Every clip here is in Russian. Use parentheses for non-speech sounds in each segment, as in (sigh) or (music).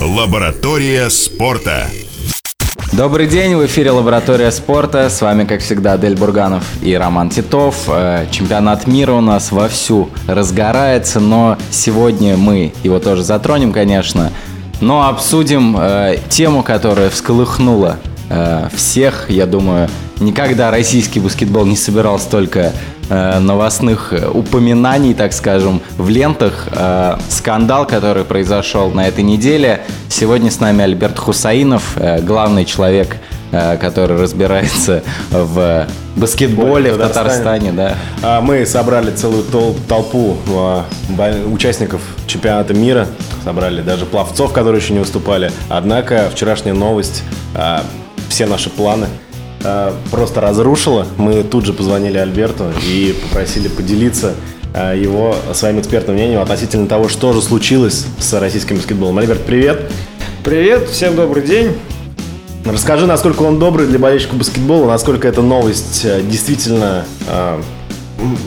Лаборатория спорта. Добрый день, в эфире Лаборатория спорта. С вами, как всегда, Адель Бурганов и Роман Титов. Э, чемпионат мира у нас вовсю разгорается, но сегодня мы его тоже затронем, конечно. Но обсудим э, тему, которая всколыхнула э, всех, я думаю, никогда российский баскетбол не собирал столько э, новостных упоминаний, так скажем, в лентах. Э, скандал, который произошел на этой неделе. Сегодня с нами Альберт Хусаинов, э, главный человек, э, который разбирается в баскетболе в Татарстане. да. А Мы собрали целую тол- толпу э, бо- участников чемпионата мира, собрали даже пловцов, которые еще не выступали. Однако вчерашняя новость э, все наши планы э, просто разрушила. Мы тут же позвонили Альберту и попросили поделиться э, его своим экспертным мнением относительно того, что же случилось с российским баскетболом. Альберт, привет! Привет, всем добрый день. Расскажи, насколько он добрый для болельщиков баскетбола, насколько эта новость э, действительно э,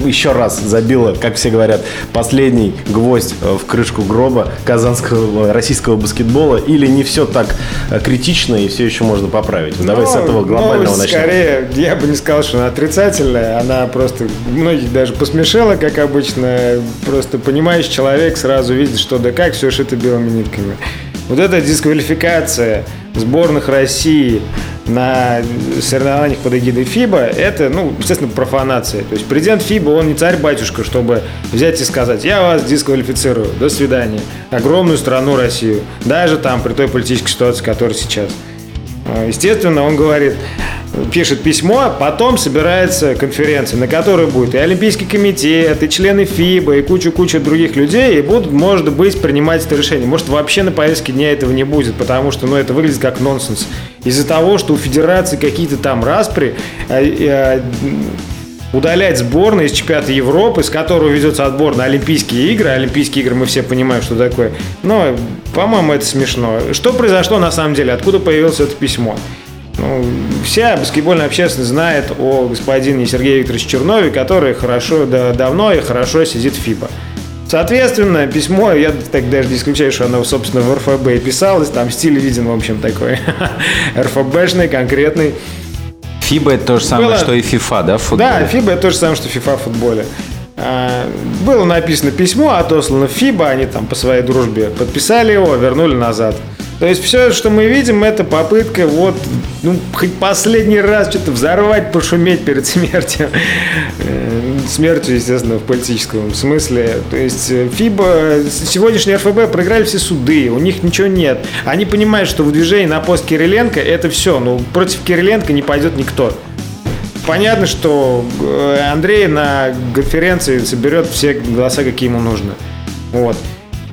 еще раз забила, как все говорят, последний гвоздь э, в крышку гроба казанского э, российского баскетбола, или не все так э, критично и все еще можно поправить? Вот Давай с Ну, этого глобального новость начнем. Скорее, я бы не сказал, что она отрицательная. Она просто многих даже посмешила, как обычно. Просто понимающий человек сразу видит, что да как все шито белыми нитками. Вот эта дисквалификация сборных России на соревнованиях под эгидой ФИБА, это, ну, естественно, профанация. То есть президент ФИБА, он не царь-батюшка, чтобы взять и сказать, я вас дисквалифицирую, до свидания. Огромную страну Россию. Даже там, при той политической ситуации, которая сейчас. А, Естественно, он говорит, пишет письмо, а потом собирается конференция, на которой будет и Олимпийский комитет, и члены ФИБА, и куча-куча других людей, и будут, может быть, принимать это решение. Может, вообще на повестке дня этого не будет, потому что, ну, это выглядит как нонсенс. Из-за того, что у федерации какие-то там распри, а, а, удалять сборные из чемпионата Европы, с которого ведется отбор на Олимпийские игры. Олимпийские игры мы все понимаем, что такое. Но, по-моему, это смешно. Что произошло на самом деле? Откуда появилось это письмо? Ну, вся баскетбольная общественность знает о господине Сергее Викторовиче Чернове, который хорошо, да, давно и хорошо сидит в ФИБА. Соответственно, письмо, я так даже не исключаю, что оно, собственно, в РФБ писалось, там стиль виден, в общем, такой (laughs) РФБшный, конкретный. ФИБА это то же самое, Было- что и ФИФА, да, в футболе? Да, ФИБА это то же самое, что ФИФА в футболе. А, Было написано письмо, отослано в ФИБА, они там по своей дружбе подписали его, вернули назад. То есть все, что мы видим, это попытка вот, ну, хоть последний раз что-то взорвать, пошуметь перед (laughs) смертью. Э, Смертью, естественно, в политическом смысле. То есть э, ФИБА, сегодняшний РФБ проиграли все суды, у них ничего нет. Они понимают, что выдвижение на пост Кириленко это все. Ну, против Кириленко не пойдет никто. Понятно, что э, Андрей на конференции соберет все голоса, какие ему нужны. Вот.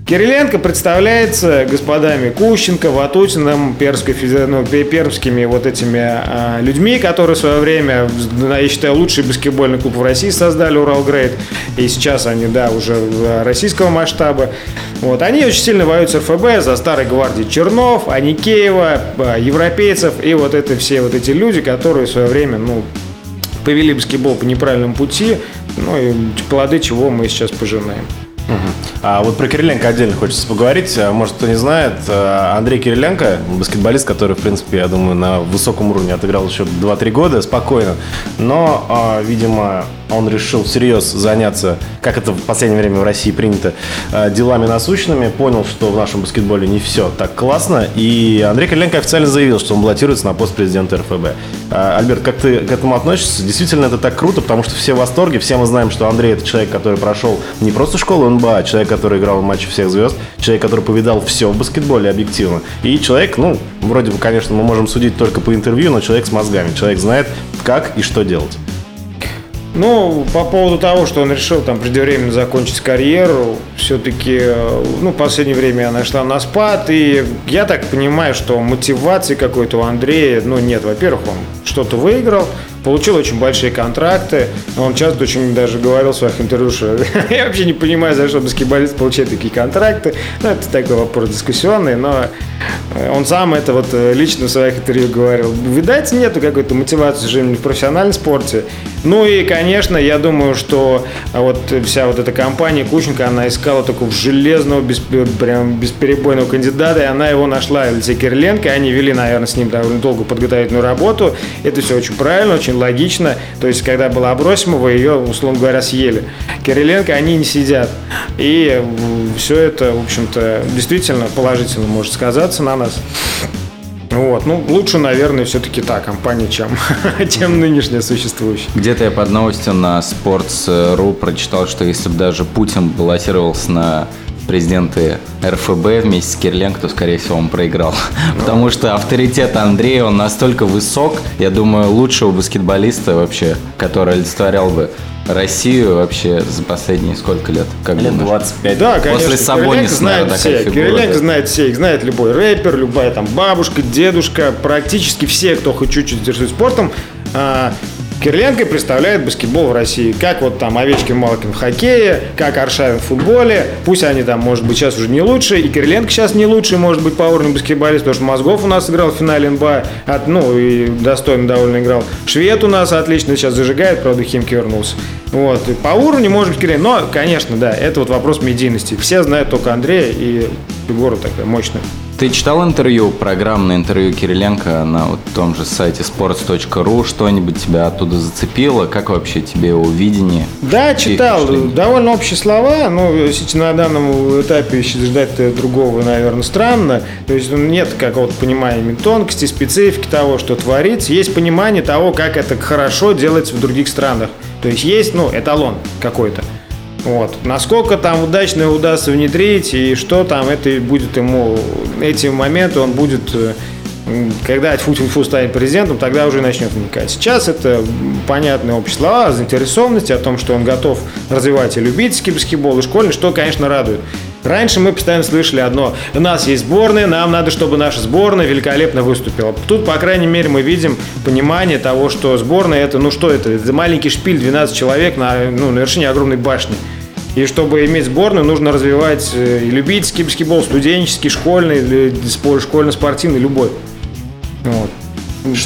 Кириленко представляется господами Кущенко, Ватутиным, Пермской, феде- ну, пе- пермскими вот этими а, людьми, которые в свое время, я считаю, лучший баскетбольный клуб в России создали Урал Грейд. И сейчас они, да, уже в- российского масштаба. Вот. Они очень сильно воюют с РФБ за старой гвардии Чернов, Аникеева, а, европейцев и вот это все вот эти люди, которые в свое время, ну, повели баскетбол по неправильному пути, ну и плоды чего мы сейчас пожинаем. А вот про Кириленко отдельно хочется поговорить. А, Может, кто не знает, а, Андрей Кириленко, баскетболист, который, в принципе, я думаю, на высоком уровне отыграл еще 2-3 года, спокойно. Но, а, видимо, он решил всерьез заняться, как это в последнее время в России принято, делами насущными, понял, что в нашем баскетболе не все так классно, и Андрей Кириленко официально заявил, что он баллотируется на пост президента РФБ. Альберт, как ты к этому относишься? Действительно, это так круто, потому что все в восторге, все мы знаем, что Андрей это человек, который прошел не просто школу НБА, человек, который играл в матче всех звезд, человек, который повидал все в баскетболе объективно. И человек, ну, вроде бы, конечно, мы можем судить только по интервью, но человек с мозгами, человек знает, как и что делать. Ну, по поводу того, что он решил там преждевременно закончить карьеру, все-таки, ну, в последнее время она шла на спад, и я так понимаю, что мотивации какой-то у Андрея, ну, нет. Во-первых, он что-то выиграл, получил очень большие контракты. Он часто очень даже говорил в своих интервью, что (laughs) я вообще не понимаю, за что баскетболист получает такие контракты. Ну, это такой вопрос дискуссионный, но э, он сам это вот э, лично в своих интервью говорил. Видать, нету какой-то мотивации жизни в профессиональном спорте. Ну и, конечно, я думаю, что вот вся вот эта компания Кученко, она искала такого железного, без, прям бесперебойного кандидата, и она его нашла, Алексей Кириленко. Они вели, наверное, с ним довольно долго подготовительную работу. Это все очень правильно, очень логично. То есть, когда была Абросимова, ее, условно говоря, съели. Кириленко, они не сидят. И все это, в общем-то, действительно положительно может сказаться на нас. Вот. Ну, лучше, наверное, все-таки та компания, чем, (laughs) чем нынешняя существующая. Где-то я под новостью на Sports.ru прочитал, что если бы даже Путин баллотировался на президенты РФБ вместе с Кирленко, то, скорее всего, он проиграл. Ну. (laughs) Потому что авторитет Андрея, он настолько высок, я думаю, лучшего баскетболиста вообще, который олицетворял бы Россию вообще за последние сколько лет? Как лет 25. Да, конечно. После Сабониса, знает все. Кириленко знает все. Их знает любой рэпер, любая там бабушка, дедушка, практически все, кто хоть чуть-чуть интересует спортом. Кириленко представляет баскетбол в России. Как вот там Овечкин Малкин в хоккее, как Аршавин в футболе. Пусть они там, может быть, сейчас уже не лучше. И Кириленко сейчас не лучший, может быть, по уровню баскетболист, потому что Мозгов у нас играл в финале НБА. От, ну, и достойно довольно играл. Швед у нас отлично сейчас зажигает, правда, Химки вернулся. Вот. И по уровню, может быть, Кириленко. Но, конечно, да, это вот вопрос медийности. Все знают только Андрея и фигура такая мощная. Ты читал интервью, программное интервью Кириленко на вот том же сайте sports.ru? Что-нибудь тебя оттуда зацепило? Как вообще тебе его видение? Да, читал. Довольно общие слова. Но на данном этапе ждать другого, наверное, странно. То есть ну, нет какого-то понимания тонкости, специфики того, что творится. Есть понимание того, как это хорошо делается в других странах. То есть есть, ну, эталон какой-то. Вот. Насколько там удачно удастся внедрить и что там это будет ему, эти моменты он будет э, когда фу-фу-фу станет президентом, тогда уже начнет вникать. Сейчас это понятные общие слова, заинтересованности о том, что он готов развивать и любительский баскетбол, и школьный, что, конечно, радует. Раньше мы постоянно слышали одно. У нас есть сборная, нам надо, чтобы наша сборная великолепно выступила. Тут, по крайней мере, мы видим понимание того, что сборная это, ну что это, это маленький шпиль, 12 человек на, ну, на вершине огромной башни. И чтобы иметь сборную, нужно развивать э, и любительский баскетбол, студенческий, школьный, школьно-спортивный, любой. Вот.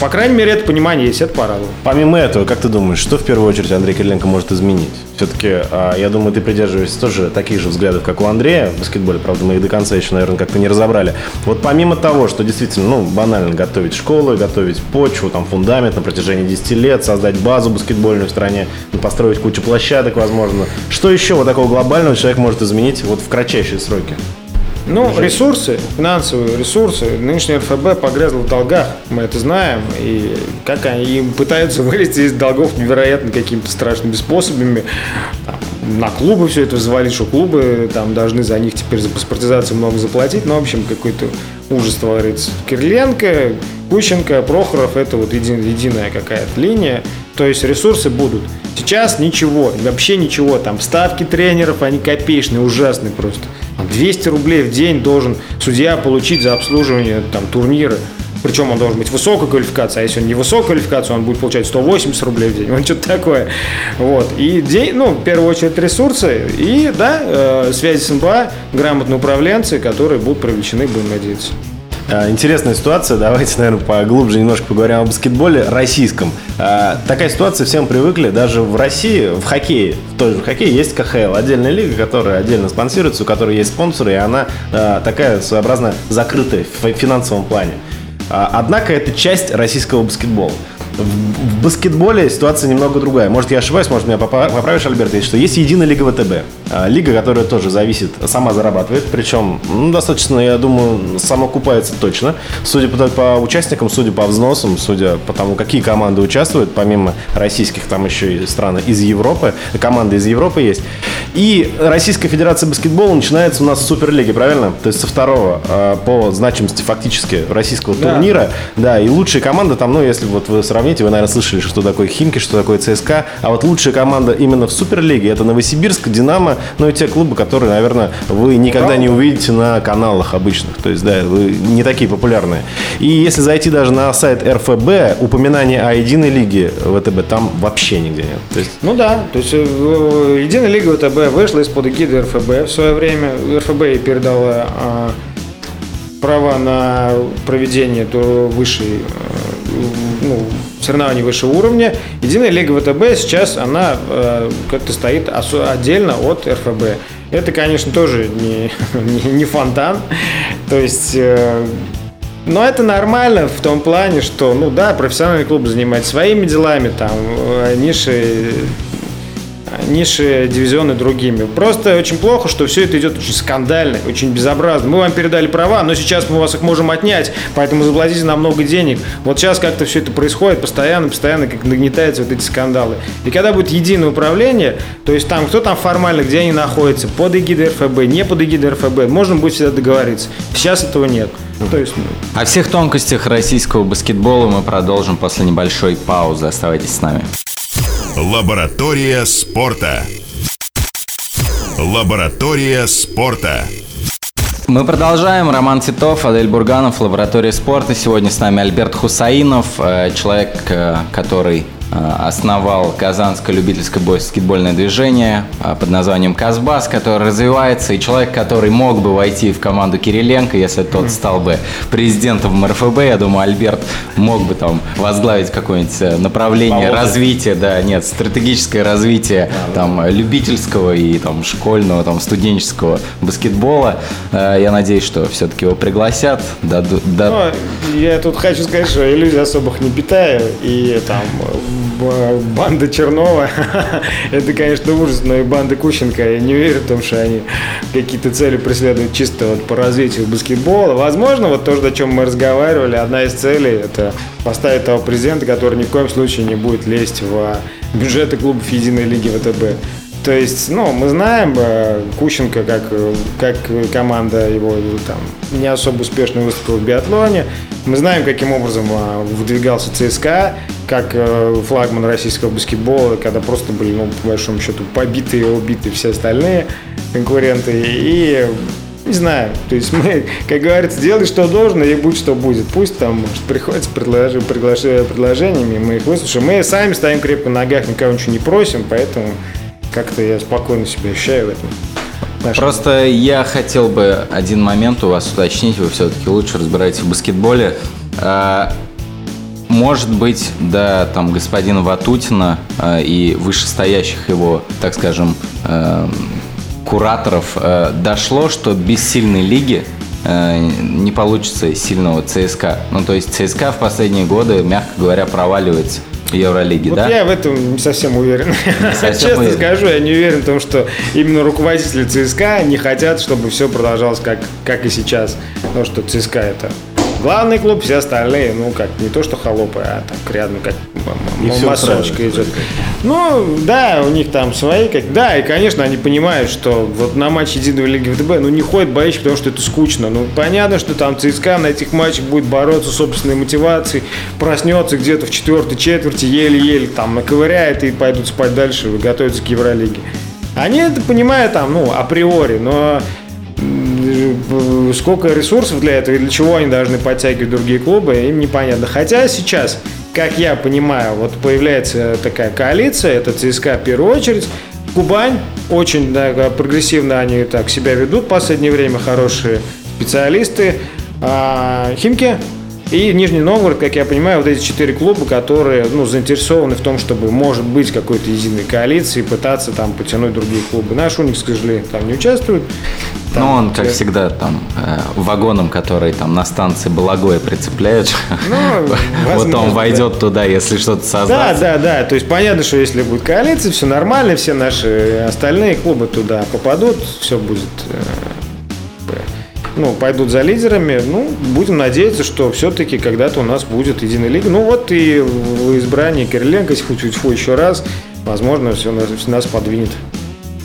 По крайней мере, это понимание есть, это порадовало. Помимо этого, как ты думаешь, что в первую очередь Андрей Кириленко может изменить? Все-таки, а, я думаю, ты придерживаешься тоже таких же взглядов, как у Андрея в баскетболе. Правда, мы их до конца еще, наверное, как-то не разобрали. Вот помимо того, что действительно, ну, банально готовить школы, готовить почву, там, фундамент на протяжении 10 лет, создать базу баскетбольную в стране, построить кучу площадок, возможно. Что еще вот такого глобального человек может изменить вот в кратчайшие сроки? Ну, ресурсы, финансовые ресурсы. Нынешний РФБ погрязл в долгах, мы это знаем. И как они пытаются (laughs) вылезти из долгов невероятно какими-то страшными способами. Там, на клубы все это взвалить, что клубы там должны за них теперь за паспортизацию много заплатить. Ну, в общем, какой-то ужас творится. Кириленко, Кученко, Прохоров – это вот един, единая какая-то линия. То есть ресурсы будут. Сейчас ничего, вообще ничего. Там ставки тренеров, они копеечные, ужасные просто. 200 рублей в день должен судья получить за обслуживание там, турнира. Причем он должен быть высокой квалификации, а если он не высокой квалификации, он будет получать 180 рублей в день. (laughs) Вот что-то такое. Вот. И день, ну, в первую очередь ресурсы и, да, э, связи с НБА, грамотные управленцы, которые будут привлечены, будем надеяться. А, интересная ситуация. Давайте, наверное, поглубже немножко поговорим о баскетболе российском. А, такая ситуация, всем привыкли. Даже в России, в хоккее, в той же хоккее есть КХЛ, отдельная лига, которая отдельно спонсируется, у которой есть спонсоры, и она а, такая своеобразно закрытая в финансовом плане. Однако это часть российского баскетбола. В баскетболе ситуация немного другая. Может, я ошибаюсь, может, меня поправишь, Альберт, есть, что есть единая лига ВТБ. А, лига, которая тоже зависит, сама зарабатывает, причем ну, достаточно, я думаю, самоокупается точно. Судя по, по участникам, судя по взносам, судя по тому, какие команды участвуют, помимо российских, там еще и страны из Европы, команды из Европы есть. И Российская Федерация баскетбола начинается у нас с Суперлиги, правильно? То есть со второго а, по значимости фактически российского да. турнира. Да, и лучшие команды там, ну, если вот вы сравните планете. Вы, наверное, слышали, что такое Химки, что такое ЦСКА. А вот лучшая команда именно в Суперлиге это Новосибирск, Динамо, ну и те клубы, которые, наверное, вы никогда не увидите на каналах обычных. То есть, да, вы не такие популярные. И если зайти даже на сайт РФБ, упоминание о единой лиге ВТБ там вообще нигде нет. То есть... Ну да, то есть э, единая лига ВТБ вышла из-под эгиды РФБ в свое время. РФБ передала а, права на проведение до высшей, э, ну, соревнований высшего уровня. Единая лига ВТБ сейчас, она э, как-то стоит отдельно от РФБ. Это, конечно, тоже не, (laughs) не, не фонтан. То есть э, но это нормально в том плане, что, ну да, профессиональный клуб занимается своими делами, там, ниши ниши дивизионы другими. Просто очень плохо, что все это идет очень скандально, очень безобразно. Мы вам передали права, но сейчас мы вас их можем отнять, поэтому заплатите нам много денег. Вот сейчас как-то все это происходит постоянно, постоянно как нагнетаются вот эти скандалы. И когда будет единое управление, то есть там, кто там формально, где они находятся, под эгидой РФБ, не под эгидой РФБ, можно будет всегда договориться. Сейчас этого нет. Ну, то есть, ну... О всех тонкостях российского баскетбола мы продолжим после небольшой паузы. Оставайтесь с нами. Лаборатория спорта. Лаборатория спорта. Мы продолжаем. Роман Титов, Адель Бурганов, Лаборатория спорта. Сегодня с нами Альберт Хусаинов, э, человек, э, который основал Казанское любительское баскетбольное движение э, под названием Казбас, который развивается, и человек, который мог бы войти в команду Кириленко, если тот стал бы президентом МРФБ, я думаю, Альберт мог бы там возглавить какое-нибудь э, направление Помогу. развития, да, нет, стратегическое развитие да, там любительского и там школьного, там студенческого баскетбола. Я надеюсь, что все-таки его пригласят. Дадут, дад... ну, я тут хочу сказать, что иллюзий особых не питаю, и там банда Чернова, (laughs) это, конечно, ужас, но и банда Кущенко, я не верю в том, что они какие-то цели преследуют чисто вот по развитию баскетбола. Возможно, вот то, о чем мы разговаривали, одна из целей – это поставить того президента, который ни в коем случае не будет лезть в бюджеты клубов Единой Лиги ВТБ. То есть, ну, мы знаем э, Кущенко, как, как команда его там не особо успешно выступила в биатлоне. Мы знаем, каким образом э, выдвигался ЦСКА, как э, флагман российского баскетбола, когда просто были, ну, по большому счету, побиты и убиты все остальные конкуренты. И не знаю, то есть мы, как говорится, делай, что должно, и будь, что будет. Пусть там, может, приходится предлож... Приглаш... предложениями, мы их выслушаем. Мы сами стоим крепко на ногах, никого ничего не просим, поэтому как-то я спокойно себя ощущаю в этом. Нашем. Просто я хотел бы один момент у вас уточнить. Вы все-таки лучше разбираетесь в баскетболе. А, может быть, до там, господина Ватутина а, и вышестоящих его, так скажем, а, кураторов дошло, что без сильной лиги не получится сильного ЦСКА. Ну, то есть ЦСКА в последние годы, мягко говоря, проваливается. Евролиги, вот да? Я в этом не совсем уверен. Не совсем Честно уверен. скажу, я не уверен в том, что именно руководители ЦСКА не хотят, чтобы все продолжалось как, как и сейчас. Потому что ЦСКА это Главный клуб, все остальные, ну, как, не то что холопы, а так рядом, как массовочка идет. Ну, да, у них там свои, как, да, и, конечно, они понимают, что вот на матче единой лиги ВТБ, ну, не ходят болельщики, потому что это скучно. Ну, понятно, что там ЦСКА на этих матчах будет бороться с собственной мотивацией, проснется где-то в четвертой четверти, еле-еле там наковыряет и пойдут спать дальше, готовятся к Евролиге. Они это понимают там, ну, априори, но сколько ресурсов для этого и для чего они должны подтягивать другие клубы, им непонятно. Хотя сейчас, как я понимаю, вот появляется такая коалиция, это ЦСКА в первую очередь, Кубань, очень да, прогрессивно они так себя ведут в последнее время, хорошие специалисты. А, Химки и Нижний Новгород, как я понимаю, вот эти четыре клуба, которые ну, заинтересованы в том, чтобы, может быть, какой-то единой коалиции, пытаться там потянуть другие клубы. Наш Уникс, к сожалению, там не участвует. Там, ну, он, как я... всегда, там, э, вагоном, который там на станции Балагоя прицепляют. Ну, (laughs) вот он войдет туда, если что-то создать. Да, да, да. То есть понятно, что если будет коалиция, все нормально, все наши остальные клубы туда попадут, все будет э, ну, пойдут за лидерами. Ну, будем надеяться, что все-таки когда-то у нас будет единая лига. Ну, вот и в избрании Кириленко, если хоть еще раз, возможно, все нас, нас подвинет.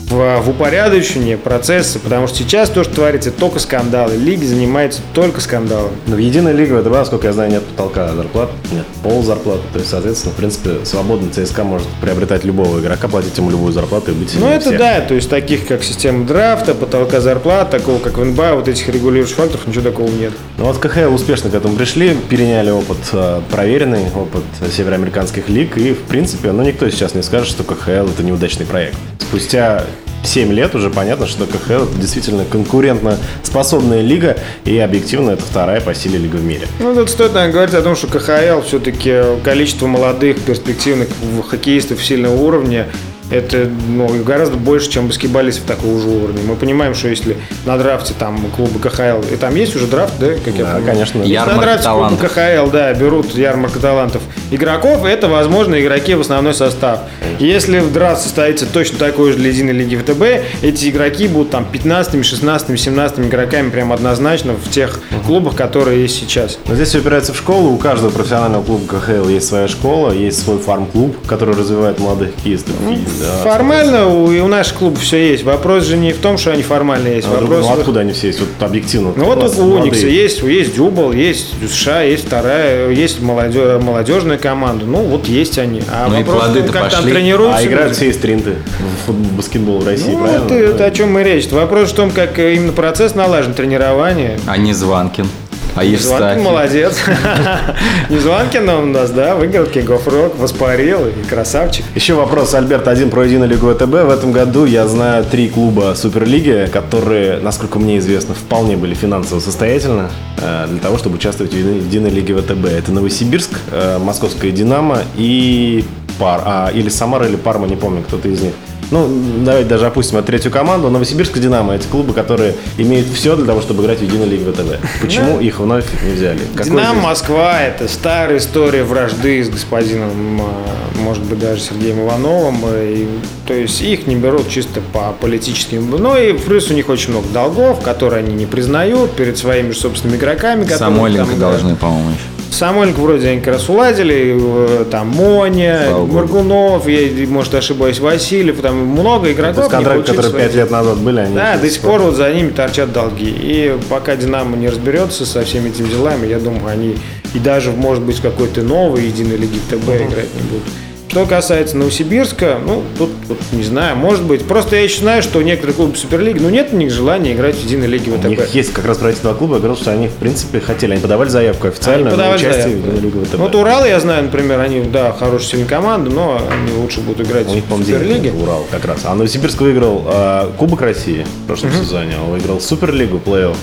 В, в упорядочении процесса, потому что сейчас то, что творится, только скандалы. Лиги занимаются только скандалом. Но в единой лиге ВТБ, насколько я знаю, нет потолка зарплат, нет пол зарплаты. То есть, соответственно, в принципе, свободно ЦСКА может приобретать любого игрока, платить ему любую зарплату и быть Ну, это всех. да, то есть таких, как система драфта, потолка зарплат, такого, как в НБА, вот этих регулирующих факторов, ничего такого нет. Ну вот КХЛ успешно к этому пришли, переняли опыт э, проверенный, опыт североамериканских лиг, и в принципе, ну никто сейчас не скажет, что КХЛ это неудачный проект. Спустя 7 лет уже понятно, что КХЛ это действительно конкурентно способная лига, и объективно это вторая по силе лига в мире. Ну, тут стоит, наверное, говорить о том, что КХЛ все-таки количество молодых, перспективных хоккеистов сильного уровня это ну, гораздо больше, чем баскетболистов такого же уровня. Мы понимаем, что если на драфте там клуба КХЛ, и там есть уже драфт, да, как я Да, понимаю? конечно. Ярмарка на драфте клуба талантов. КХЛ, да, берут ярмарка талантов игроков, это, возможно, игроки в основной состав. Если в драфт состоится точно такой же для единой лиги ВТБ, эти игроки будут там 15, 16, 17 игроками прям однозначно в тех клубах, которые есть сейчас. Но здесь все упирается в школу. У каждого профессионального клуба КХЛ есть своя школа, есть свой фарм-клуб, который развивает молодых хоккеистов. И, да, Формально у, и у наших клубов все есть. Вопрос же не в том, что они формально есть. А Вопрос ну, откуда они все есть? Вот объективно. Ну вот у Уникса есть, есть Дюбл, есть США, есть вторая, есть молодежь, молодежная команда. Ну вот есть они. А Ну и вопрос, плоды-то как там пошли. тренируются. А играют все из тринты в баскетбол в России, Ну, правильно? это, это о чем мы речь. Вопрос в том, как э, именно процесс налажен, тренирование. А не Званкин. А Евстафий. молодец. (laughs) Не Звонкин он у нас, да, выиграл King of Rock, воспарил и красавчик. Еще вопрос, Альберт, один про единую лигу ВТБ. В этом году я знаю три клуба Суперлиги, которые, насколько мне известно, вполне были финансово состоятельны э, для того, чтобы участвовать в единой, единой лиге ВТБ. Это Новосибирск, э, Московская Динамо и Пар, а, или Самара, или Парма, не помню, кто-то из них. Ну, давайте даже опустим эту третью команду. Новосибирск и Динамо – это клубы, которые имеют все для того, чтобы играть в единой лиге ВТБ. Почему их вновь не взяли? Какой Динамо Москва это старая история вражды с господином, э, может быть, даже Сергеем Ивановым. И, то есть их не берут чисто по политическим. Ну и плюс у них очень много долгов, которые они не признают перед своими же собственными игроками. Самойленко должны, по-моему, еще. Самойленко вроде они как раз уладили, э, там Моня. Моргунов, я, может, ошибаюсь, Васильев, там много То игроков. есть не контракты, которые свои пять лет назад были, они да, до сих пор вот за ними торчат долги. И пока Динамо не разберется со всеми этими делами, я думаю, они и даже, может быть, в какой-то новой единой лиге ТБ играть не будут. Что касается Новосибирска, ну, тут, тут не знаю, может быть. Просто я еще знаю, что некоторые клубы Суперлиги, ну, нет у них желания играть в единой лиге У них ВТБ. есть как раз правительство клуба, я говорил, что они, в принципе, хотели. Они подавали заявку официально Они на участие заявку, в Единой Лиге ВТБ. Вот Урал, я знаю, например, они, да, хорошая сильная команда, но они лучше будут играть У них, в Суперлиге. Урал как раз. А Новосибирск выиграл э, Кубок России в прошлом сезоне. Он выиграл Суперлигу, плей-офф.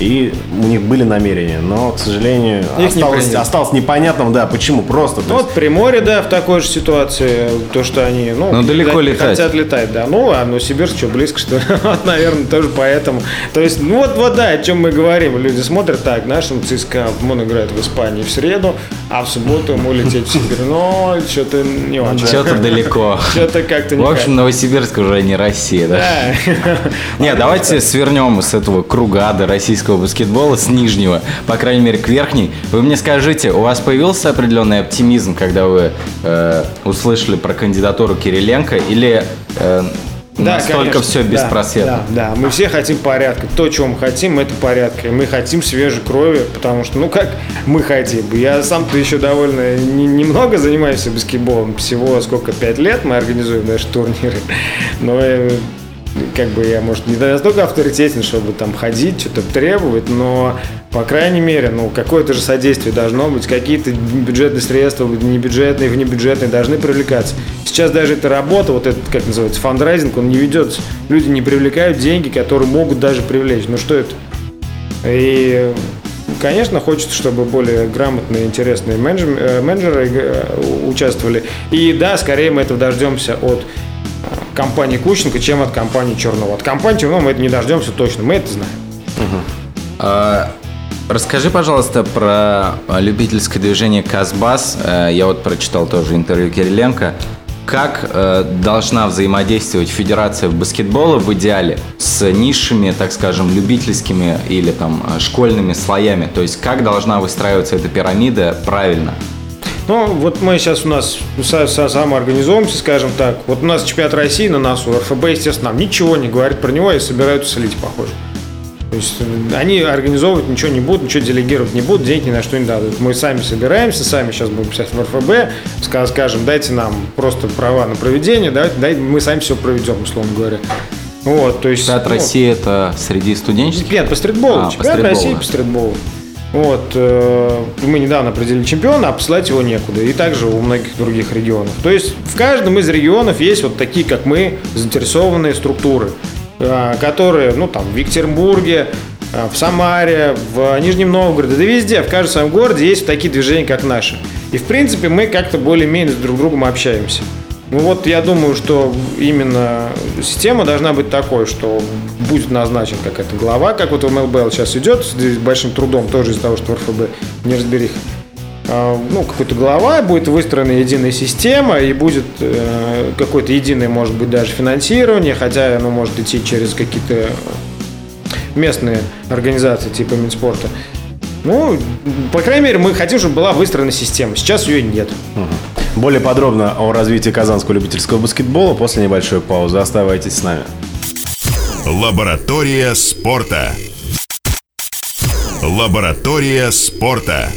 И у них были намерения, но, к сожалению, не осталось, приняли. осталось непонятным, да, почему просто. то Ну, вот Приморье, да, в такой же ситуации, то, что они, ну, Ну, далеко хотят- летать. хотят летать, да. Ну, а Новосибирск, что, близко, что ли? (laughs) Вот, наверное, тоже поэтому. То есть, ну, вот, вот, да, о чем мы говорим. Люди смотрят так, нашим ЦСКА, он играет в Испании в среду, а в субботу ему лететь в Сибирь. Ну, что-то не очень. Что-то далеко. Что-то как-то не В общем, Новосибирск уже не Россия, да? Да. Не, давайте свернем с этого круга ада российского баскетбола, с нижнего, по крайней мере, к верхней. Вы мне скажите, у вас появился определенный оптимизм, когда вы э, услышали про кандидатуру Кириленко, или э, Да, настолько конечно. все Да, беспросветно? Да, да, мы все хотим порядка. То, чего мы хотим, это порядка. И мы хотим свежей крови, потому что, ну как мы хотим. Я сам-то еще довольно не- немного занимаюсь баскетболом. Всего сколько, пять лет мы организуем даже турниры. Но э, как бы я, может, не настолько авторитетен, чтобы там ходить, что-то требовать, но, по крайней мере, ну, какое-то же содействие должно быть, какие-то бюджетные средства, небюджетные, внебюджетные, должны привлекаться. Сейчас даже эта работа, вот этот, как называется, фандрайзинг, он не ведется. Люди не привлекают деньги, которые могут даже привлечь. Ну, что это? И, конечно, хочется, чтобы более грамотные, интересные э, менеджеры э, участвовали. И да, скорее мы этого дождемся от компании Кученко, чем от компании Чернова. От компании Чернова мы это не дождемся точно, мы это знаем. А, Расскажи, пожалуйста, про любительское движение Казбас. Э, Я вот прочитал тоже интервью Кириленко. Как э, должна взаимодействовать Федерация баскетбола в идеале с низшими, так скажем, любительскими или там э, школьными слоями? То есть как должна выстраиваться эта пирамида правильно? Ну, вот мы сейчас у нас самоорганизуемся, скажем так. Вот у нас чемпионат России на носу, РФБ, естественно, нам ничего не говорит про него и собираются слить, похоже. То есть э, они организовывать ничего не будут, ничего делегировать не будут, денег ни на что не дадут. Мы сами собираемся, сами сейчас будем писать в РФБ, ска- скажем, дайте нам просто права на проведение, давайте, дайте, мы сами все проведем, условно говоря. Вот, то есть... Чемпионат ну, России это среди студенческих? нет, по стритболу. А, по Чемпионат стритболу. России по стритболу. Вот. э, Мы недавно определили чемпиона, а посылать его некуда. И также у многих других регионов. То есть в каждом из регионов есть вот такие, как мы, заинтересованные структуры, э, которые, ну, там, в Екатеринбурге, э, в Самаре, в Нижнем Новгороде, да везде, в каждом своем городе есть такие движения, как наши. И, в принципе, мы как-то более-менее друг с другом общаемся. Ну вот я думаю, что именно система должна быть такой, что будет назначен какая-то глава, как вот в МЛБЛ сейчас идет с большим трудом, тоже из-за того, что РФБ не разберих. Ну, какой-то глава, будет выстроена единая система, и будет э, какое-то единое, может быть, даже финансирование, хотя оно может идти через какие-то местные организации типа Минспорта. Ну, по крайней мере, мы хотим, чтобы была выстроена система. Сейчас ее нет. Более подробно о развитии казанского любительского баскетбола после небольшой паузы. Оставайтесь с нами. Лаборатория спорта. Лаборатория спорта.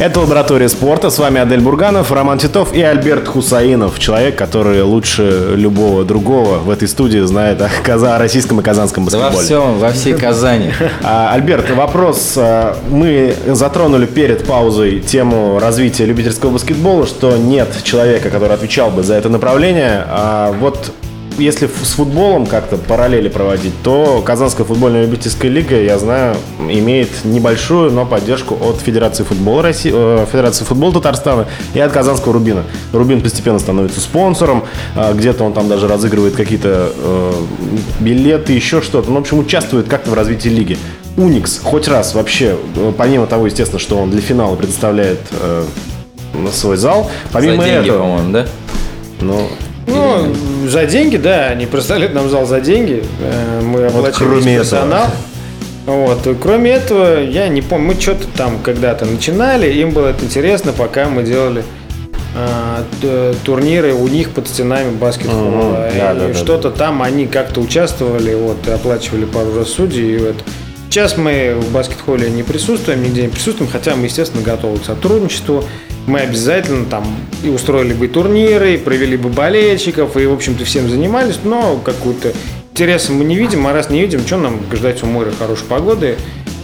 Это «Лаборатория спорта». С вами Адель Бурганов, Роман Титов и Альберт Хусаинов. Человек, который лучше любого другого в этой студии знает о, каза- о российском и казанском Да во баскетболе. всем, во всей Казани. (laughs) А, Альберт, вопрос. а, Мы затронули перед паузой тему развития любительского баскетбола, что нет человека, который отвечал бы за это направление. А вот если с футболом как-то параллели проводить, то Казанская футбольная любительская лига, я знаю, имеет небольшую, но поддержку от Федерации футбола России, э, Федерации футбола Татарстана и от Казанского Рубина. Рубин постепенно становится спонсором, а, где-то он там даже разыгрывает какие-то э, билеты, еще что-то. Ну, в общем, участвует как-то в развитии лиги. Уникс хоть раз вообще, э, помимо того, естественно, что он для финала предоставляет э, свой зал, За помимо деньги, этого, по-моему, да? ну, Ну, за деньги, да, они представляют нам зал за деньги. Э, Мы оплачиваем весь персонал. Вот. и Кроме этого, я не помню, мы что-то там когда-то начинали, им было это интересно, пока мы делали т- турниры у них под стенами баскетбола. Да, И да, да, что-то там они как-то участвовали, вот, и оплачивали пару раз судей. И вот. Сейчас мы в баскет-холле не присутствуем, нигде не присутствуем, хотя мы, естественно, готовы к сотрудничеству. Мы обязательно там и устроили бы турниры, и провели бы болельщиков, и, в общем-то, всем занимались, но какую-то интереса мы не видим, а раз не видим, что нам ждать у моря хорошей погоды,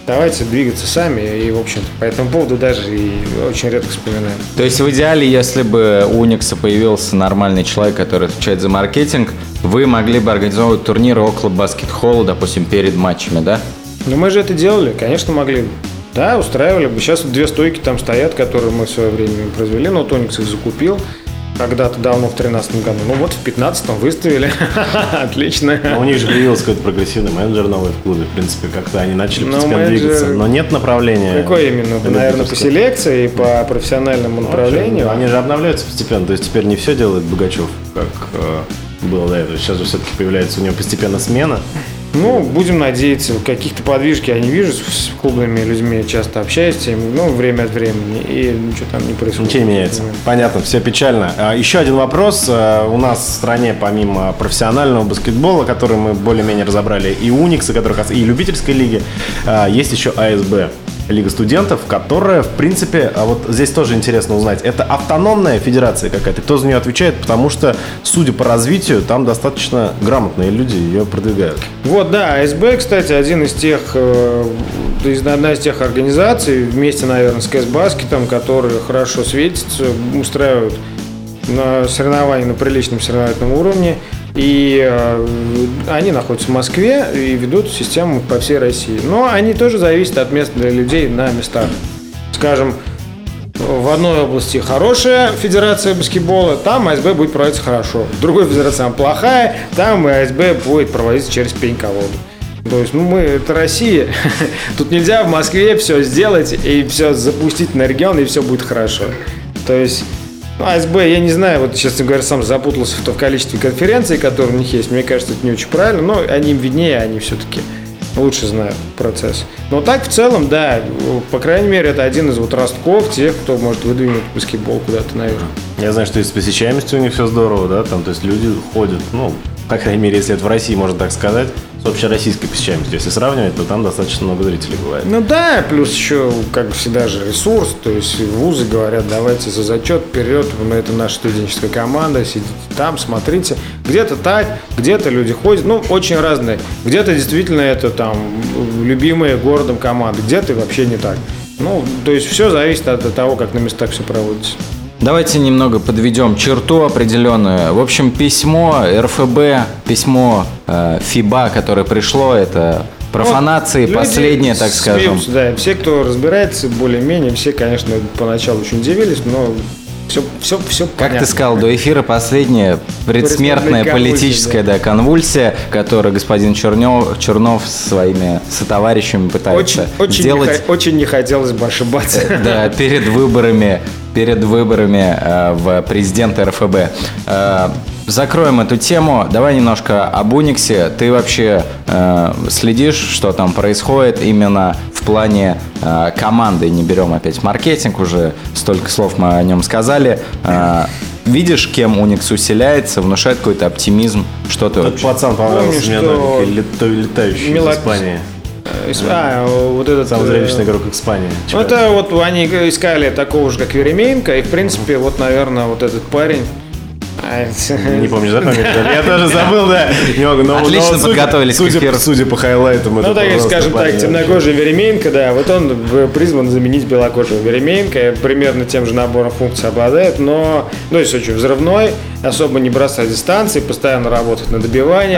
давайте двигаться сами, и, в общем-то, по этому поводу даже и очень редко вспоминаем. То есть в идеале, если бы у Уникса появился нормальный человек, который отвечает за маркетинг, вы могли бы организовывать турниры около баскет-холла, допустим, перед матчами, да? Ну, мы же это делали, конечно, могли бы. Да, устраивали бы. Сейчас две стойки там стоят, которые мы в свое время произвели, но Тоникс их закупил когда-то давно, в 2013 году. Ну вот, в 2015 выставили. (laughs) Отлично. Ну, у них же появился какой-то прогрессивный менеджер новый в клубе. В принципе, как-то они начали Ну, постепенно менеджер- двигаться. Но нет направления. Какой именно? Наверное, по селекции и по профессиональному направлению. Они же обновляются постепенно. То есть теперь не все делает Богачев, как э, было до этого. Сейчас же все-таки появляется у него постепенно смена. Ну, будем надеяться, каких-то подвижки я не вижу, с клубными людьми часто общаюсь, ну, время от времени, и ничего там не происходит. Ничего не меняется. Понятно, все печально. А, Еще один вопрос. А, У нас в стране, помимо профессионального баскетбола, который мы более-менее разобрали, и Уникса, который, и любительской лиги, а, есть еще АСБ. Лига студентов, которая, в принципе, а вот здесь тоже интересно узнать, это автономная федерация какая-то, кто за нее отвечает, потому что, судя по развитию, там достаточно грамотные люди ее продвигают. Вот, да, АСБ, кстати, один из тех, э, одна из тех организаций, вместе, наверное, с КС Баскетом, которые хорошо светятся, устраивают на соревнования на приличном соревновательном уровне. И э, они находятся в Москве и ведут систему по всей России. Но они тоже зависят от мест для людей на местах. Скажем, в одной области хорошая федерация баскетбола, там АСБ будет проводиться хорошо. В другой федерации она плохая, там АСБ будет проводиться через пень-колоду. То есть, ну, мы, это Россия. (laughs) Тут нельзя в Москве все сделать и все запустить на регион, и все будет хорошо. То есть, АСБ, я не знаю, вот, честно говоря, сам запутался в том количестве конференций, которые у них есть. Мне кажется, это не очень правильно, но они им виднее, они все-таки лучше знают процесс. Но так в целом, да, по крайней мере, это один из вот ростков тех, кто может выдвинуть баскетбол куда-то наверх. Я знаю, что и с посещаемостью у них все здорово, да, там, то есть люди ходят, ну, по крайней мере, если это в России, можно так сказать, общероссийской посещаемостью, если сравнивать, то там достаточно много зрителей бывает. Ну да, плюс еще, как всегда же, ресурс, то есть вузы говорят, давайте за зачет вперед, ну, это наша студенческая команда, сидите там, смотрите. Где-то так, где-то люди ходят, ну, очень разные. Где-то действительно это там любимые городом команды, где-то вообще не так. Ну, то есть все зависит от того, как на местах все проводится. Давайте немного подведем черту определенную. В общем, письмо РФБ, письмо э, ФИБА, которое пришло, это профанации Вот последнее, люди так скажем. смеются, Да, все, кто разбирается более-менее, все, конечно, поначалу очень удивились, но все, все, все Как ты сказал до эфира, последняя предсмертная политическая да. конвульсия, которую господин Чернев, Чернов со своими сотоварищами пытается Очень, очень, сделать. не, очень не хотелось бы ошибаться. Да, перед выборами, перед выборами э, в президенты РФБ. Э, закроем эту тему. Давай немножко об Униксе. Ты вообще э, следишь, что там происходит именно в плане э, команды? Не берем опять маркетинг, уже столько слов мы о нем сказали. Э, видишь, кем Уникс усиляется, внушает какой-то оптимизм? Что ты Тот вообще? пацан понравился Помню, мне, что летающий Милак- из Испании. А, вот этот... Самый э, зрелищный игрок Испании. Это вот они искали такого же, как Веременко, и, в принципе, вот, наверное, вот этот парень... а, Не помнишь, да? (laughs) Я тоже забыл, да. Немного, но- но Отлично судя- подготовились к судя, эфиру. Судя по хайлайтам, Ну, так, скажем так, темнокожий Веременко, да, вот он призван заменить белокожего Веременко, примерно тем же набором функций обладает, но, ну, есть очень взрывной, особо не бросает дистанции, постоянно работает на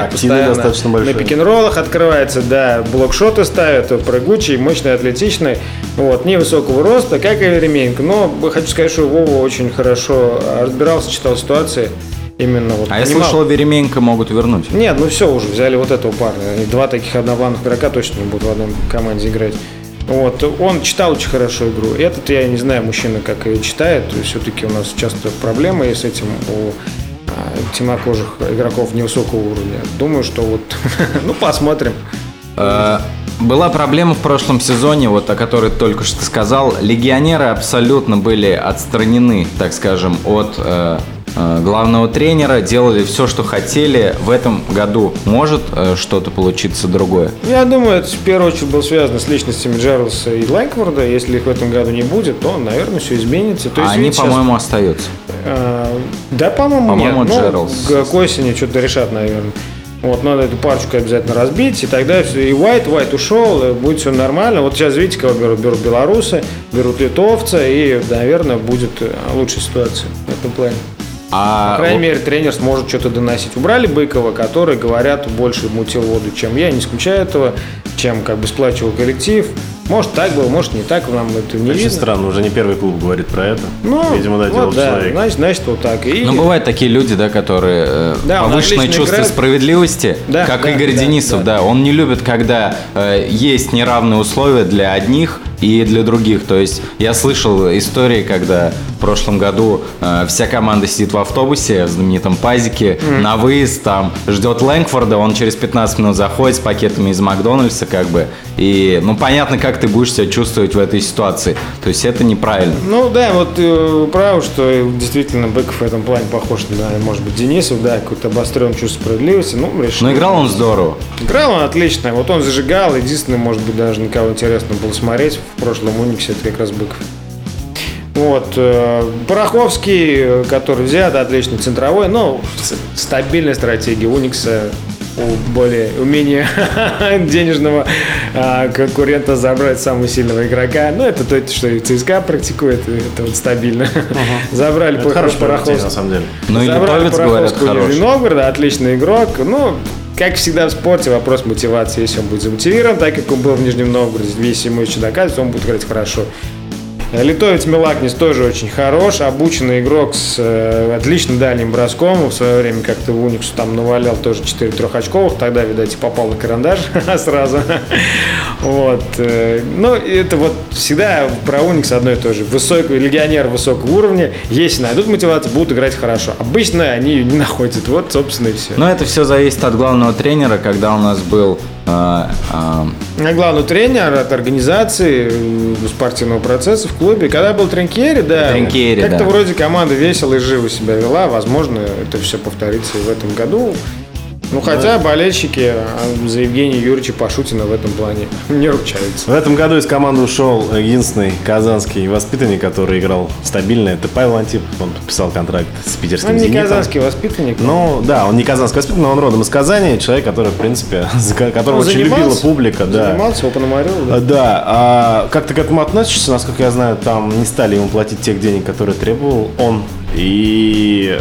Активный постоянно достаточно на пик-н-роллах открывается, да, блокшоты ставит, прыгучий, мощный, атлетичный, вот, невысокого роста, как и Веременко, но хочу сказать, что Вова очень хорошо разбирался, читал ситуации, именно вот А я понимал. слышал, Веременко могут вернуть. Нет, ну все, уже взяли вот этого парня. И два таких одноплановых игрока точно не будут в одной команде играть. Вот, он читал очень хорошо игру. Этот, я не знаю, мужчина как ее читает. Все-таки у нас часто проблемы с этим у а, темнокожих игроков невысокого уровня. Думаю, что вот, (laughs) ну посмотрим. Э, Была проблема в прошлом сезоне, вот о которой только что сказал. Легионеры абсолютно были отстранены, так скажем, от э, главного тренера, делали все, что хотели. В этом году может э, что-то получиться другое? Я думаю, это в первую очередь было связано с личностями Джарлса и Лайкворда. Если их в этом году не будет, то, наверное, все изменится. То А есть, они, сейчас- по-моему, остаются. А, Да, по-моему, По-моему, нет. Ну, Джералс. к, осени что-то решат, наверное. Вот, надо эту парочку обязательно разбить, и тогда все. И Уайт, Уайт ушел, будет все нормально. Вот сейчас видите, кого берут? Берут белорусы, берут литовца, и, наверное, будет э, лучшая ситуация в этом плане. А По крайней вот- мере, тренер сможет что-то доносить. Убрали Быкова, который, говорят, больше мутил воду, чем я, не исключаю этого, чем как бы сплачивал коллектив. Может, так было, может, не так, нам это не Очень видно. странно, уже не первый клуб говорит про это. Ну, Видимо, да, вот, дело да, человека. значит, значит, вот так. И... Ну, бывают такие люди, да, которые э, Да, повышенное чувство играет. справедливости, Да, как да, Игорь да, Денисов, да. да. Он не любит, когда э, есть неравные условия для одних и для других. То есть я слышал истории, когда в прошлом году э, вся команда сидит в автобусе в знаменитом пазике на выезд, там ждет Лэнгфорда, он через 15 минут заходит с пакетами из Макдональдса, как бы. И, ну, понятно, как ты будешь себя чувствовать в этой ситуации. То есть это неправильно. Ну да, вот э, вы правы, что действительно Быков в этом плане похож на, может быть, Денисов, да, какой-то обостренный чувство справедливости. Ну, решил. Но играл он здорово. Играл он отлично. Вот он зажигал. Единственное, может быть, даже никого интересно было смотреть в прошлом Униксе, это как раз Быков. Вот. э, Пороховский, который взят, отличный центровой, но стабильная стратегия Уникса более умение (laughs) денежного а, конкурента забрать самого сильного игрока. Ну, это то, что и ЦСКА практикует, и это вот стабильно. (laughs) Забрали Это хороший приоритет, на самом деле. Ну и Забрали хороший. Нижнего Новгорода, отличный игрок. Ну, как всегда в спорте, вопрос мотивации. Если он будет замотивирован, так как он был в Нижнем Новгороде, если ему еще доказывать, он будет играть хорошо. Литовец Милакнис тоже очень хорош, обученный игрок с э, отличным дальним броском. В свое время как-то в Униксу там навалял тоже 4 трехочковых, тогда, видать, попал на карандаш (laughs) сразу. Вот. э, Ну, это вот всегда про Уникс одно и то же. Высокий легионер высокого уровня, если найдут мотивацию, будут играть хорошо. Обычно они ее не находят. Вот, собственно, и все. Но это все зависит от главного тренера. Когда у нас был а, а, Я главный тренер от организации э, спортивного процесса в клубе. Когда был Тринкьери, да, Тринкьери, как-то да. вроде команда весело и живо себя вела. Возможно, это все повторится и в этом году. Ну, хотя болельщики а, за Евгения Юрьевича Пашутина в этом плане (laughs) не ручаются. В этом году из команды ушел единственный казанский воспитанник, который играл стабильно. Это Павел Антипов. Он подписал контракт с питерским Он не «Зенитом». казанский воспитанник. Ну, да, он не казанский воспитанник, но он родом из Казани. Человек, который, в принципе, (laughs) которого Он очень любила публика. Да. Занимался, его Пономарев, да. А, Да, а как ты к этому относишься? Насколько я знаю, там не стали ему платить тех денег, которые требовал он. И,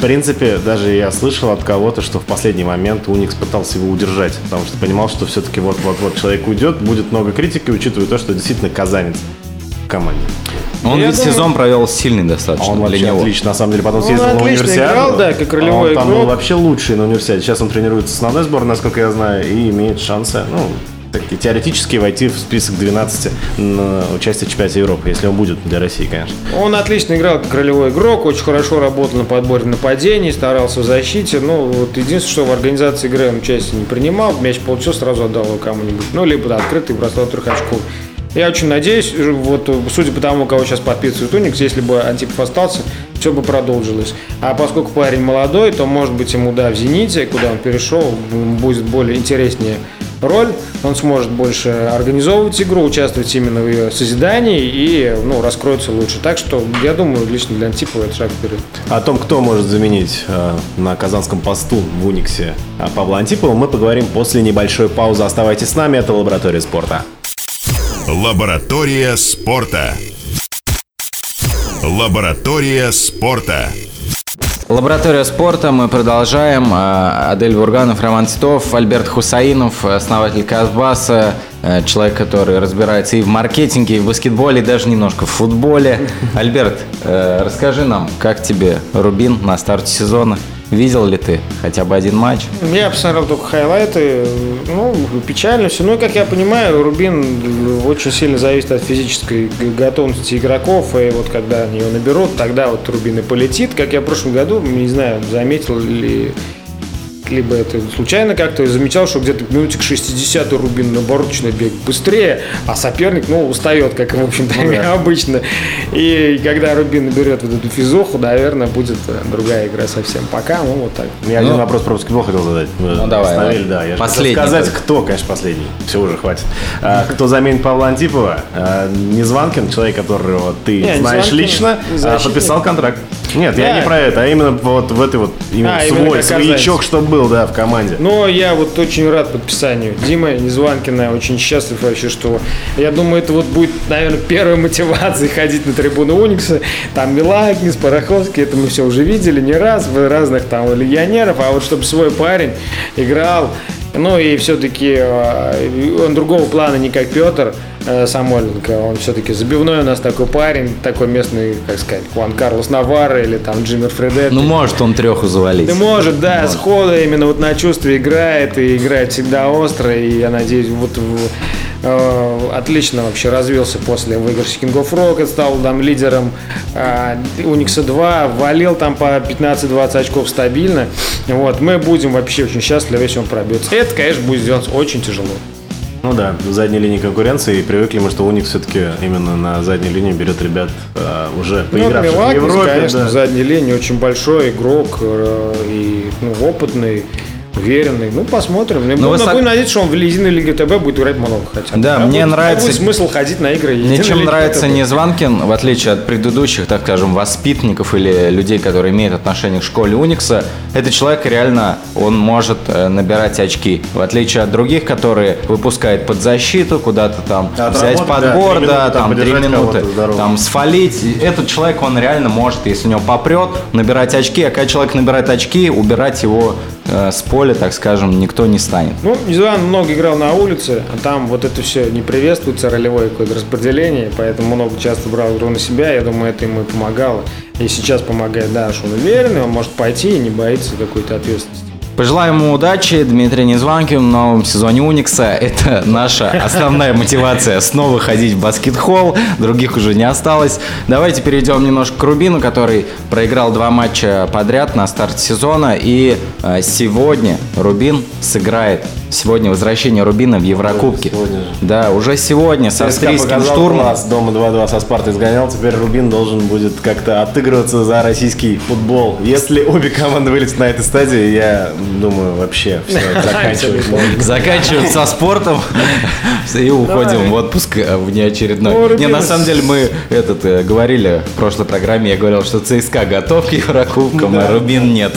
в принципе, даже я слышал от кого-то, что в последний момент Уникс пытался его удержать, потому что понимал, что все-таки вот-вот-вот человек уйдет, будет много критики, учитывая то, что действительно казанец в команде. он Я ведь думаю- сезон провел сильный А достаточно он для вообще него. отлично, на самом деле. Потом Он съездил на отлично универсиаду. играл, да, как ролевой он там был игрок. вообще лучший на универсиаде. Сейчас он тренируется с основной сборной, насколько я знаю, и имеет шансы, ну, такие теоретически войти в список 12 на участие в чемпионате Европы, если он будет для России, конечно. Он отлично играл как ролевой игрок, очень хорошо работал на подборе нападений, старался в защите. Ну, вот единственное, что в организации игры он участие не принимал, мяч получил, сразу отдал его кому-нибудь. Ну, либо да, открытый бросал трехочковый. Я очень надеюсь, вот судя по тому, кого сейчас подписывает Уникс, если бы Антипов остался, все бы продолжилось. А поскольку парень молодой, то, может быть, ему, да, в «Зените», куда он перешел, будет более интереснее роль, он сможет больше организовывать игру, участвовать именно в ее созидании и ну, раскроется лучше. Так что я думаю, лично для Антипова это шаг вперед. О том, кто может заменить э, на казанском посту в Униксе э, Павла Антипова, мы поговорим после небольшой паузы. Оставайтесь с нами, это «Лаборатория спорта». Лаборатория спорта. Лаборатория спорта. Лаборатория спорта. Мы продолжаем. А, Адель Бурганов, Роман Титов, Альберт Хусаинов, основатель Казбаса, э, человек, который разбирается и в маркетинге, и в баскетболе, и даже немножко в футболе. Альберт, э, расскажи нам, как тебе Рубин на старте сезона? Видел ли ты хотя бы один матч? Я посмотрел только хайлайты. Ну, печально все. Ну, и, как я понимаю, Рубин очень сильно зависит от физической готовности игроков. И вот когда они его наберут, тогда вот Рубин и полетит. Как я в прошлом году, не знаю, заметил ли либо это случайно как-то замечал, что где-то к минуте к 60 Рубин наоборот начинает бегать быстрее, а соперник, ну, устает, как, в общем-то, обычно. И когда Рубин наберет вот эту физуху, наверное, будет э, другая игра совсем. Пока, ну, вот так. Я один Ну. вопрос про баскетбол хотел задать. Мы Ну, давай, остановили, да. Я же Последний хотел сказать, кто, конечно, последний. Все, уже хватит. А, кто заменит Павла Антипова? А, Незванкин, человек, которого ты Не, знаешь Незванкин лично, а, подписал контракт. Нет, я Да. не про это, а именно вот в этой вот именно А, именно свой как своячок, что был, да, в команде. Но я вот очень рад подписанию Димы Незванкина. Очень счастлив вообще, что я думаю, это вот будет, наверное, первая мотивация (laughs) ходить на трибуну Уникса. Там Милакин, Параховский, это мы все уже видели не раз в разных там легионеров. А вот чтобы свой парень играл, ну и все-таки он другого плана не как Петр э, Самойленко. Он все-таки забивной у нас такой парень, такой местный, как сказать, Хуан Карлос Наварро или там Джиммер Фредет. Ну, может он треху завалить. Да может, да, сходу именно вот на чувстве играет, и играет всегда остро, и я надеюсь, вот в- э, отлично вообще развился после выигрыша King of Rocket, стал там лидером э, Уникса 2, валил там по 15-20 очков стабильно. Вот, мы будем вообще очень счастливы, если он пробьется. Это, конечно, будет сделать очень тяжело. Ну да, в задней линии конкуренции. И привыкли мы, что Уникс все-таки именно на задней линии берет ребят а, уже Ну, поигравших в Милакис, Европе. конечно, да. в задней линии очень большой игрок э, и ну, опытный, уверенный. Ну, посмотрим. Ну, Но будем, высок- будем надеяться, что он в единой лиге ТБ будет играть много хотя бы. Да, А мне будет- нравится- будет смысл ходить на игры. Мне чем нравится ТБ. Незванкин, в отличие от предыдущих, так скажем, воспитанников или людей, которые имеют отношение к школе Уникса, это человек реально, он может э, набирать очки. В отличие от других, которые выпускают под защиту, куда-то там Да, взять да, подбор, три да, минуты, там, там три минуты, там сфалить. И Этот человек, он реально может, если у него попрет, набирать очки, а когда человек набирает очки, убирать его с поля, так скажем, никто не станет. Ну, Незван много играл на улице, а там вот это все не приветствуется, ролевое какое-то распределение, поэтому много часто брал игру на себя, я думаю, это ему и помогало. И сейчас помогает, да, что он уверенный, он может пойти и не боится какой-то ответственности. Пожелаем ему удачи, Дмитрий Незванкин в новом сезоне Уникса. Это наша основная мотивация снова ходить в баскет-холл. Других уже не осталось. Давайте перейдем немножко к Рубину, который проиграл два матча подряд на старт сезона. И э, сегодня Рубин сыграет Сегодня возвращение Рубина в Еврокубке. Сегодня же. Да, уже сегодня со ЦСКА австрийским штурмом. класс, дома 2-2 со Спартой сгонял, теперь Рубин должен будет как-то отыгрываться за российский футбол. Если обе команды вылезут на этой стадии, я думаю, вообще все. (laughs) Заканчиваем со спортом и уходим в отпуск э, в Ну, неочередной. Не, на самом деле мы этот э, говорили в прошлой программе, я говорил, что ЦСКА готов к Еврокубкам, а Рубин нет.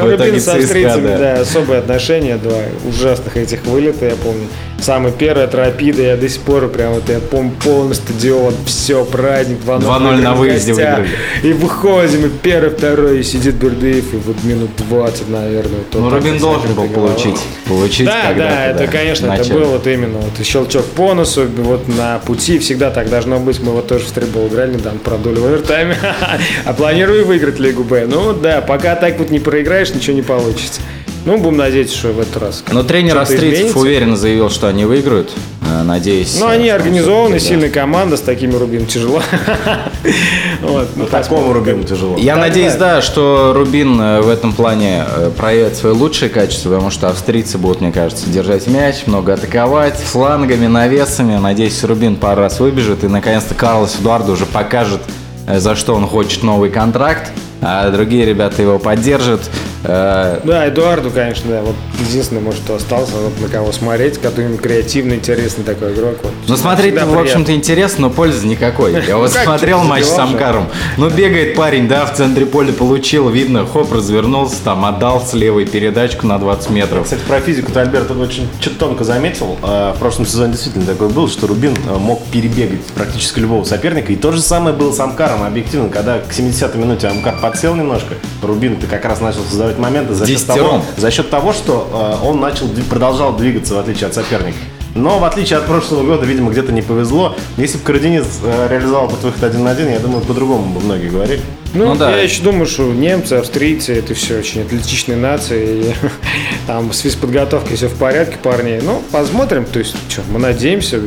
Ну, В итоге ЦСКА, да, особые отношения, два ужасных этих вылета, я помню. Самый первый от Рапида, я до сих пор прям вот, я помню, полный стадион, все, праздник, 2-0. 2:0 на выезде выиграли. И выходим, и первый, второй, и сидит Бердыев, и вот минут 20, наверное. вот Ну, Рубин должен был получить. Получить Да, да, это, конечно, это Начали. был вот именно вот щелчок по носу, вот на пути всегда так должно быть. Мы вот тоже в стрейбол играли, недавно продули в овертайме, (laughs) а планирую выиграть Лигу Б. Ну да, пока так вот не проиграешь, ничего не получится. Ну, будем надеяться, что в этот раз. Но тренер изменится. уверенно заявил, что они выиграют. Э, Надеюсь. Ну, э, они всё-таки, да. сильная команда, с такими Рубин тяжело. (laughs) Вот, ну, Такому Рубину тяжело. Я Да, надеюсь, да. да, что Рубин э, в этом плане э, проявит свои лучшие качества, потому что австрийцы будут, мне кажется, держать мяч, много атаковать, флангами, навесами. Надеюсь, Рубин пару раз выбежит и, наконец-то, Карлос Эдуардо уже покажет, э, за что он хочет новый контракт, а другие ребята его поддержат. Э, Да, Эдуарду, конечно, да. Вот единственное, может, кто остался, вот на кого смотреть, который именно креативный, интересный такой игрок. Вот. Ну, смотреть, Всегда в общем-то, интересно, но пользы никакой. Я вот (laughs) смотрел что-то матч с? Амкаром. Ну, бегает парень, да, в центре поля получил, видно, хоп, развернулся, там, отдал с левой передачку на 20 метров. Кстати, про физику-то Альберт очень чуть тонко заметил. А, В прошлом сезоне действительно такое было, что Рубин а, мог перебегать практически любого соперника. И то же самое было с Амкаром. Объективно, когда к 70-й минуте Амкар подсел немножко, Рубин-то как раз начал создавать моменты за счет, того, за счет того, что а, он начал, продолжал двигаться в отличие от соперника. Но в отличие от прошлого года, видимо, где-то не повезло. Если бы Карадинец э, реализовал этот выход один на один, я думаю, по-другому бы многие говорили. Ну, Ну да. я еще думаю, что немцы, австрийцы, это все очень атлетичные нации. И, (laughs) там с физподготовкой все в порядке, парни. Ну, посмотрим. То есть, что, мы надеемся.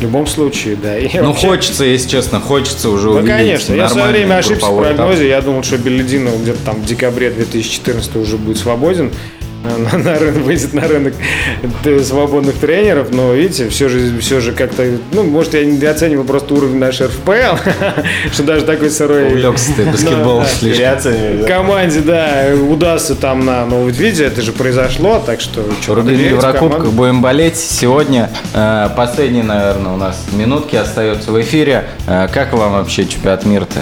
В любом случае, да. И Ну, вообще- хочется, если честно, хочется уже Ну, увидеть конечно. Я в свое время ошибся в прогнозе. Я думал, что Белединов где-то там в декабре 2014 уже будет свободен. На, на рынок, выйдет на рынок свободных тренеров, но видите, все же, все же как-то, ну, может, я недооценивал просто уровень нашей РФПЛ, (laughs) что даже такой сырой Увлекся ты баскетболом (laughs) слишком. Команде, да, удастся там на, ну, вот видите, это же произошло, так что, Рубин Еврокубках будем болеть. Сегодня э, последние, наверное, у нас минутки остаются в эфире. Э, как вам вообще чемпионат мира-то?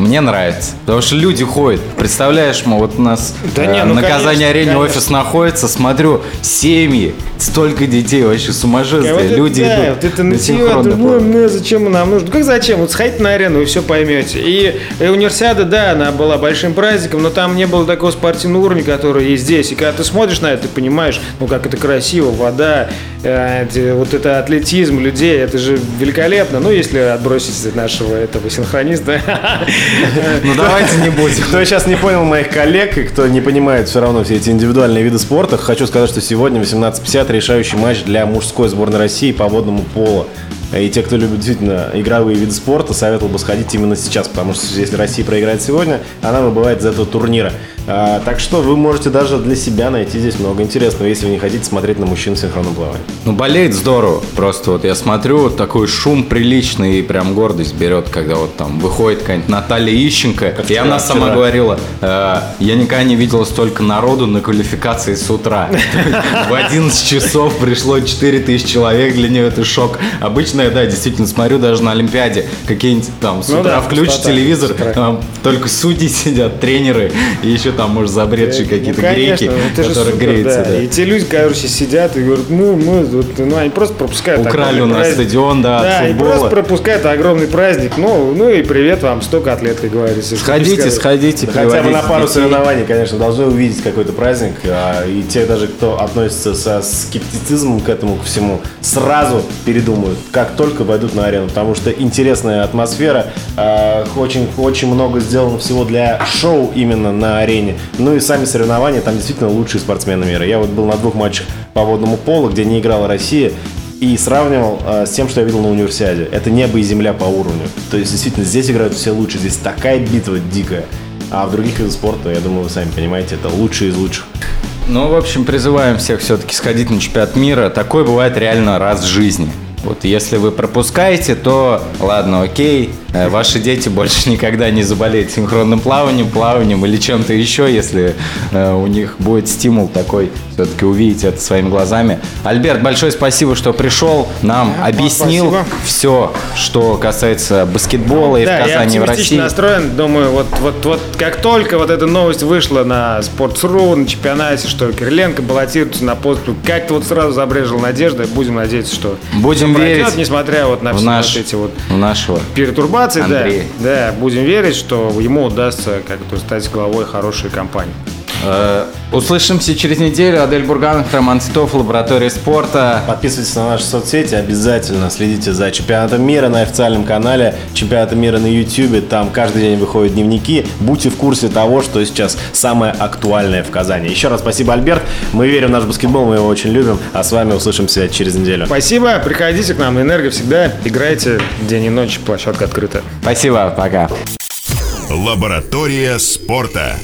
Мне нравится. Потому что люди ходят. Представляешь, мы вот у нас Да э, не, ну, на Казани-арене офис находится, смотрю, семьи, столько детей, вообще сумасшествие. Вот люди да, идут вот это на нытье, синхронный это, ну, зачем нам нужно? Ну, Как зачем? Вот сходите на арену, вы все поймете. И, и универсиада, да, она была большим праздником, но там не было такого спортивного уровня, который есть здесь. И когда ты смотришь на это, ты понимаешь, ну, как это красиво, вода, э, эти- вот это атлетизм людей, это же великолепно. Ну, если отбросить нашего этого синхрониста. (laughs) Ну давайте не будем. Кто сейчас не понял моих коллег и кто не понимает все равно все эти индивидуальные виды спорта, хочу сказать, что сегодня в 18.50 решающий матч для мужской сборной России по водному полу. И те, кто любит действительно игровые виды спорта, советовал бы сходить именно сейчас, потому что если Россия проиграет сегодня, она выбывает из этого турнира. А, так что вы можете даже для себя найти здесь много интересного, если вы не хотите смотреть на мужчин в синхронном плавании. Ну, болеет здорово. Просто вот я смотрю, вот такой шум приличный и прям гордость берет, когда вот там выходит какая-нибудь Наталья Ищенко. и вчера, она сама вчера. говорила, «Э, я никогда не видела столько народу на квалификации с утра. (laughs) В 11 часов пришло 4000 человек, для нее это шок. Обычно я, да, действительно смотрю даже на Олимпиаде, какие-нибудь там с Ну утра включишь телевизор, только судьи (laughs) сидят, тренеры, и еще там, может, забредшие какие-то Ну, конечно, греки, же которые супер, греются. да. да. И те люди, короче, сидят и говорят, ну, мы, вот, ну, они просто пропускают Украли у нас праздник. стадион, да, от Да, и футбола. просто пропускают огромный праздник. Ну, ну и привет вам, столько атлет, как говорится. что Сходите, сходите, Да хотя бы на пару детей. соревнований, конечно, должны увидеть какой-то праздник. а, И те даже, кто относится со скептицизмом к этому ко всему, сразу передумают, как только войдут на арену. Потому что интересная атмосфера, а, очень, очень много сделано всего для шоу именно на арене. Ну и сами соревнования, там действительно лучшие спортсмены мира. Я вот был на двух матчах по водному полу, где не играла Россия. И сравнивал а, с тем, что я видел на универсиаде. Это небо и земля по уровню. То есть, действительно, здесь играют все лучше. Здесь такая битва дикая. А в других видах спорта, я думаю, вы сами понимаете, это лучшие из лучших. Ну, в общем, призываем всех все-таки сходить на чемпионат мира. Такое бывает реально раз в жизни. Вот если вы пропускаете, то ладно, окей, э, ваши дети больше (laughs) никогда не заболеют синхронным плаванием, плаванием или чем-то еще, если э, у них будет стимул такой, все-таки увидеть это своими глазами. Альберт, большое спасибо, что пришел, нам Да, объяснил спасибо. все, что касается баскетбола и да, в Казани, я в России. настроен. Думаю, вот, вот, вот как только вот эта новость вышла на Sports.ru, на чемпионате, что Кириленко баллотируется на пост, как-то вот сразу забрежила надежда. Будем надеяться, что Будем всё пройдет, верить несмотря вот на все наш, вот эти вот нашего перетурбации, да, Андрей. да, будем верить, что ему удастся как-то стать главой хорошей компании. Э, Услышимся через неделю. Адель Бурганов, Роман Титов, Лаборатория спорта. Подписывайтесь на наши соцсети, обязательно следите за чемпионатом мира на официальном канале чемпионата мира на YouTube. Там каждый день выходят дневники. Будьте в курсе того, что сейчас самое актуальное в Казани. Еще раз спасибо, Альберт. Мы верим в наш баскетбол, мы его очень любим. А с вами услышимся через неделю. Спасибо, приходите к нам на Энерго всегда, играйте день и ночь, площадка открыта. Спасибо, пока. Лаборатория спорта.